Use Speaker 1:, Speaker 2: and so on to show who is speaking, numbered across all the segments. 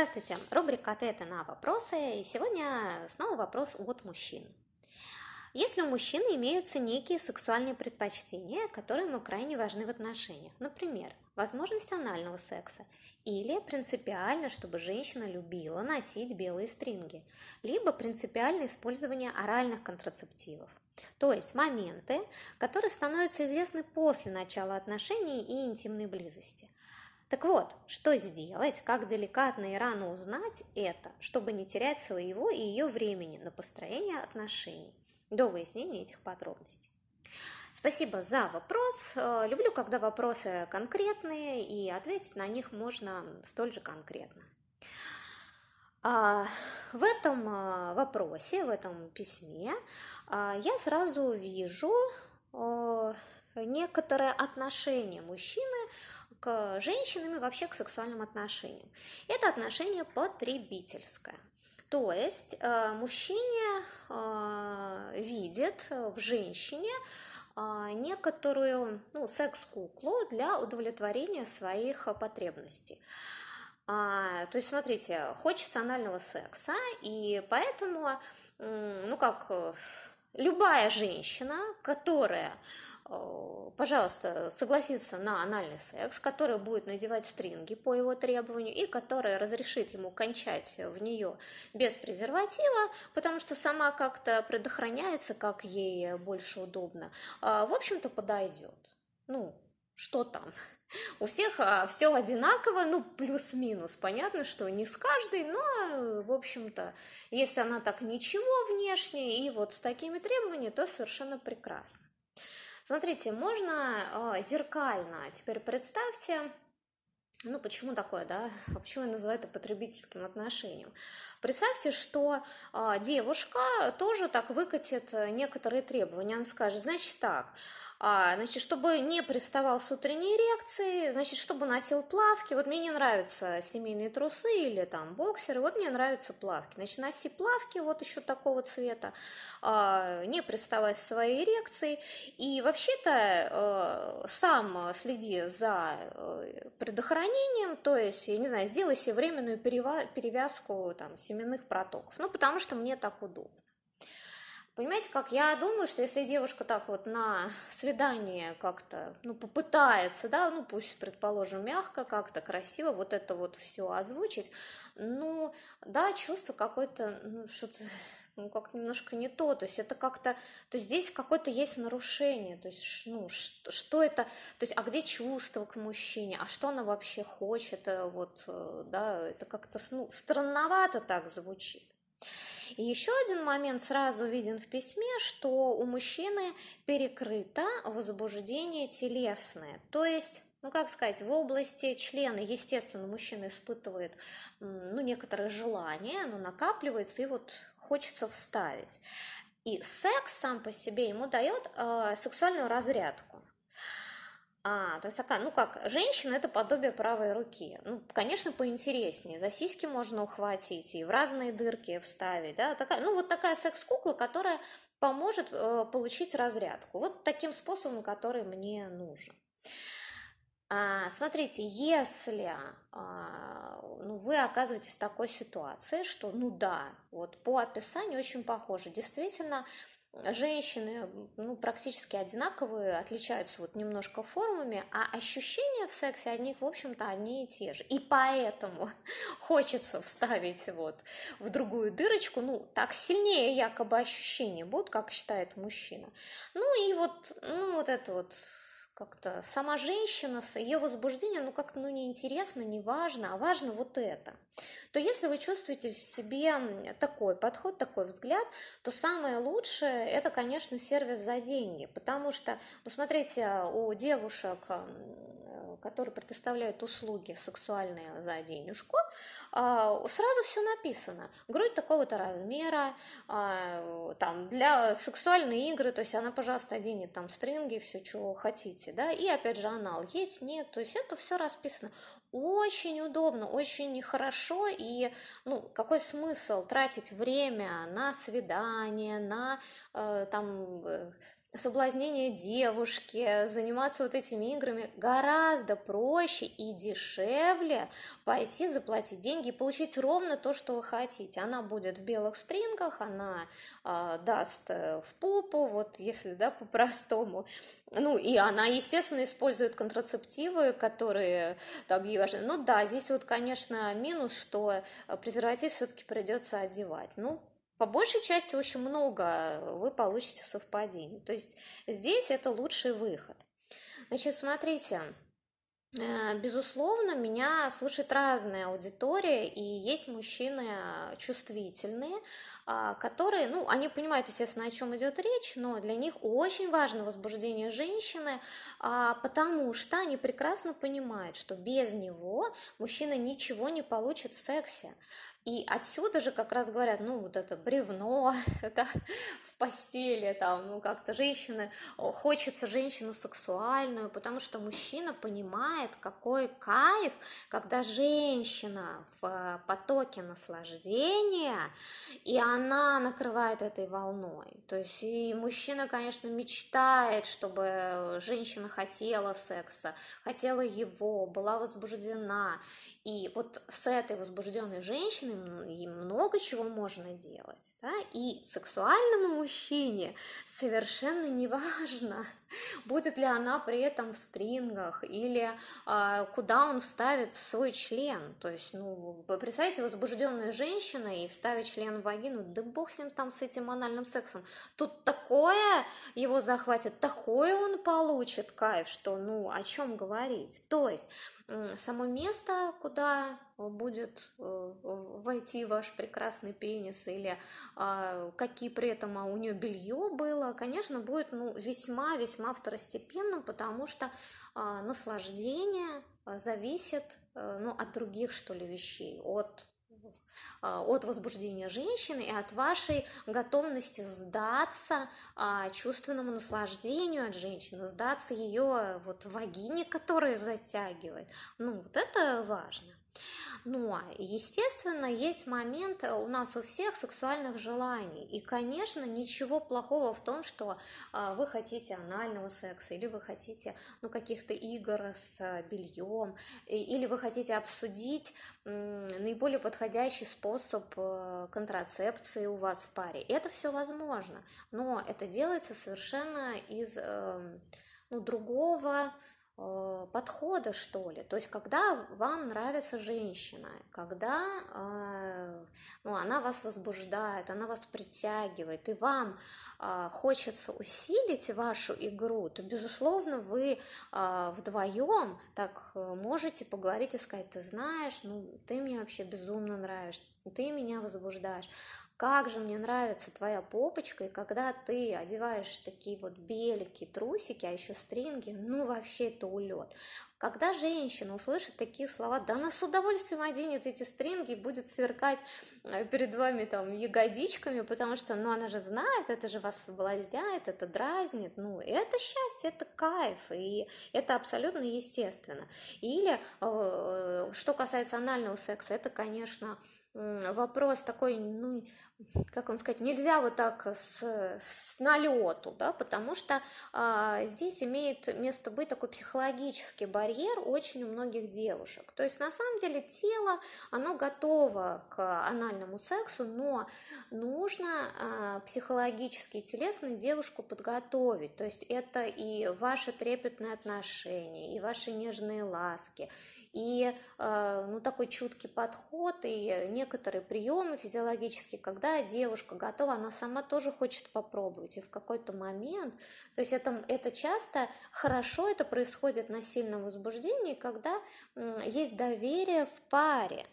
Speaker 1: Здравствуйте, рубрика «Ответы на вопросы». И сегодня снова вопрос от мужчин. Если у мужчины имеются некие сексуальные предпочтения, которые ему крайне важны в отношениях, например, возможность анального секса, или принципиально, чтобы женщина любила носить белые стринги, либо принципиальное использование оральных контрацептивов, то есть моменты, которые становятся известны после начала отношений и интимной близости – так вот, что сделать, как деликатно и рано узнать это, чтобы не терять своего и ее времени на построение отношений до выяснения этих подробностей. Спасибо за вопрос. Э, люблю, когда вопросы конкретные, и ответить на них можно столь же конкретно. А, в этом э, вопросе, в этом письме э, я сразу вижу некоторое отношение мужчины к женщинам и вообще к сексуальным отношениям. Это отношение потребительское. То есть э, мужчине э, видит в женщине э, некоторую ну, секс-куклу для удовлетворения своих потребностей. А, то есть, смотрите, хочется анального секса, и поэтому, ну как, любая женщина, которая Э, пожалуйста, согласится на анальный секс, который будет надевать стринги по его требованию и которая разрешит ему кончать в нее без презерватива, потому что сама как-то предохраняется, как ей больше удобно, а, в общем-то, подойдет. Ну, что там? У всех а, все одинаково, ну, плюс-минус. Понятно, что не с каждой, но, в общем-то, если она так ничего внешне и вот с такими требованиями, то совершенно прекрасно. Смотрите, можно э, зеркально. Теперь представьте, ну, почему такое, да? Почему я называю это потребительским отношением? Представьте, что э, девушка тоже так выкатит некоторые требования. Она скажет, значит так, значит, чтобы не приставал с утренней эрекцией, значит, чтобы носил плавки. Вот мне не нравятся семейные трусы или там боксеры, вот мне нравятся плавки. Значит, носи плавки вот еще такого цвета, а, не приставай с своей эрекцией. И вообще-то а, сам следи за а, предохранением, то есть, я не знаю, сделай себе временную перевязку там семенных протоков. Ну, потому что мне так удобно. Понимаете, как я думаю, что если девушка так вот на свидание как-то, ну, попытается, да, ну, пусть, предположим, мягко, как-то красиво вот это вот все озвучить, ну, да, чувство какое-то, ну, что-то, ну, как-то немножко не то, то есть это как-то, то есть здесь какое-то есть нарушение, то есть, ну, что, что это, то есть, а где чувство к мужчине, а что она вообще хочет, э, вот, э, да, это как-то, ну, странновато так звучит. И еще один момент сразу виден в письме, что у мужчины перекрыто возбуждение телесное, то есть ну, как сказать, в области члена, естественно, мужчина испытывает, ну, некоторое желание, оно накапливается, и вот хочется вставить. И секс сам по себе ему дает э, сексуальную разрядку. А, то есть такая, ну как, женщина это подобие правой руки. Ну, конечно, поинтереснее. За сиськи можно ухватить и в разные дырки вставить, да, такая, ну вот такая секс-кукла, которая поможет э, получить разрядку. Вот таким способом, который мне нужен. А, смотрите, если а, ну, вы оказываетесь в такой ситуации, что, ну да, вот по описанию очень похоже, действительно, женщины ну, практически одинаковые, отличаются вот немножко формами, а ощущения в сексе от них, в общем-то, одни и те же. И поэтому хочется вставить вот в другую дырочку, ну, так сильнее якобы ощущения будут, как считает мужчина. Ну и вот, ну, вот это вот как-то сама женщина, ее возбуждение, ну как-то ну, неинтересно, не важно, а важно вот это, то если вы чувствуете в себе такой подход, такой взгляд, то самое лучшее это, конечно, сервис за деньги, потому что, ну смотрите, у девушек которые предоставляют услуги сексуальные за денежку, а, сразу все написано. Грудь такого-то размера, а, там, для сексуальной игры, то есть она, пожалуйста, оденет там стринги, все, что хотите, да, и опять же анал есть, нет, то есть это все расписано. Очень удобно, очень хорошо, и, ну, какой смысл тратить время на свидание, на, э, там, э, соблазнение девушки, заниматься вот этими играми гораздо проще и дешевле пойти заплатить деньги и получить ровно то, что вы хотите. Она будет в белых стрингах, она э, даст в попу, вот если, да, по-простому. Ну, и она, естественно, использует контрацептивы, которые там ей важны. Ну да, здесь вот, конечно, минус, что презерватив все-таки придется одевать. Ну, по большей части очень много вы получите совпадений. То есть здесь это лучший выход. Значит, смотрите, э, Безусловно, меня слушает разная аудитория, и есть мужчины чувствительные, а, которые, ну, они понимают, естественно, о чем идет речь, но для них очень важно возбуждение женщины, а, потому что они прекрасно понимают, что без него мужчина ничего не получит в сексе. И отсюда же как раз говорят, ну, вот это бревно, это в постели, там, ну, как-то женщины, хочется женщину сексуальную, потому что мужчина понимает, какой кайф, когда женщина в потоке наслаждения, и она накрывает этой волной. То есть и мужчина, конечно, мечтает, чтобы женщина хотела секса, хотела его, была возбуждена. И вот с этой возбужденной женщиной много чего можно делать. Да? И сексуальному мужчине совершенно не важно, будет ли она при этом в стрингах или а, куда он вставит свой член. То есть, ну, представьте, возбужденная женщина и вставить член в вагину, да бог с ним там с этим анальным сексом. Тут такое его захватит, такое он получит кайф, что, ну, о чем говорить. То есть, само место, куда будет э, войти ваш прекрасный пенис или а, какие при этом а у нее белье было, конечно, будет ну, весьма-весьма второстепенным, потому что а, наслаждение зависит э, ну, от других, что ли, вещей, от от возбуждения женщины и от вашей готовности сдаться а, чувственному наслаждению от женщины, сдаться ее вот вагине, которая затягивает. Ну, вот это важно. Но, естественно, есть момент у нас у всех сексуальных желаний. И, конечно, ничего плохого в том, что а, вы хотите анального секса, или вы хотите ну, каких-то игр с бельем, или вы хотите обсудить наиболее подходящий способ э, контрацепции у вас в паре. Это все возможно, но это делается совершенно из эм, ну, другого Э, подхода, что ли. То есть, когда вам нравится женщина, когда э, ну, она вас возбуждает, она вас притягивает, и вам э, хочется усилить вашу игру, то, безусловно, вы вдвоем так можете поговорить и сказать, ты знаешь, ну, ты мне вообще безумно нравишься, ты меня возбуждаешь как же мне нравится твоя попочка, и когда ты одеваешь такие вот белики, трусики, а еще стринги, ну вообще это улет. Когда женщина услышит такие слова, да она с удовольствием оденет эти стринги и будет сверкать э, перед вами там ягодичками, потому что, ну, она же знает, это же вас соблазняет, это дразнит, ну, это счастье, это кайф, и это абсолютно естественно. Или, э, что касается анального секса, это, конечно, вопрос такой, ну, как вам сказать, нельзя вот так с, с налету, да, потому что а, здесь имеет место быть такой психологический барьер очень у многих девушек. То есть на самом деле тело, оно готово к анальному сексу, но нужно а, психологически и телесно девушку подготовить. То есть это и ваши трепетные отношения, и ваши нежные ласки, и э, ну, такой чуткий подход и некоторые приемы физиологические, когда девушка готова, она сама тоже хочет попробовать. И в какой-то момент, то есть это, это часто хорошо, это происходит на сильном возбуждении, когда есть доверие в паре.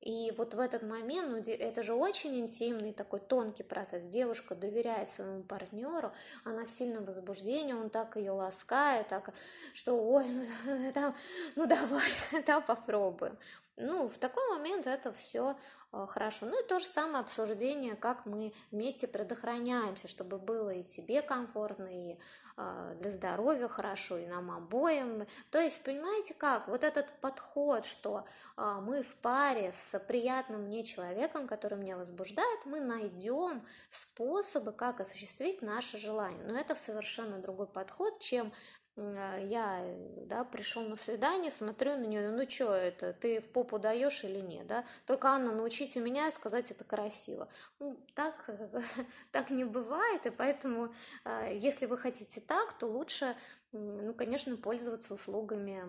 Speaker 1: И вот в этот момент, ну, это же очень интимный такой тонкий процесс. Девушка доверяет своему партнеру, она в сильном возбуждении, он так ее ласкает, так, что, ой, ну, там, ну давай, да, попробуем. Ну, в такой момент это все э, хорошо. Ну и то же самое обсуждение, как мы вместе предохраняемся, чтобы было и тебе комфортно, и э, для здоровья хорошо, и нам обоим. То есть, понимаете как, вот этот подход, что э, мы в паре с приятным мне человеком, который меня возбуждает, мы найдем способы, как осуществить наше желание. Но это совершенно другой подход, чем а, я, да, пришел на свидание, смотрю на нее, ну что это, ты в попу даешь или нет, да? Только, Анна, научите меня сказать это красиво. Ну, так, так не бывает, и поэтому, а, если вы хотите так, то лучше, ну, конечно, пользоваться услугами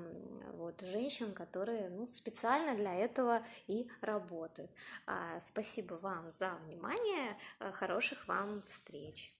Speaker 1: вот, женщин, которые ну, специально для этого и работают. А, спасибо вам за внимание, хороших вам встреч!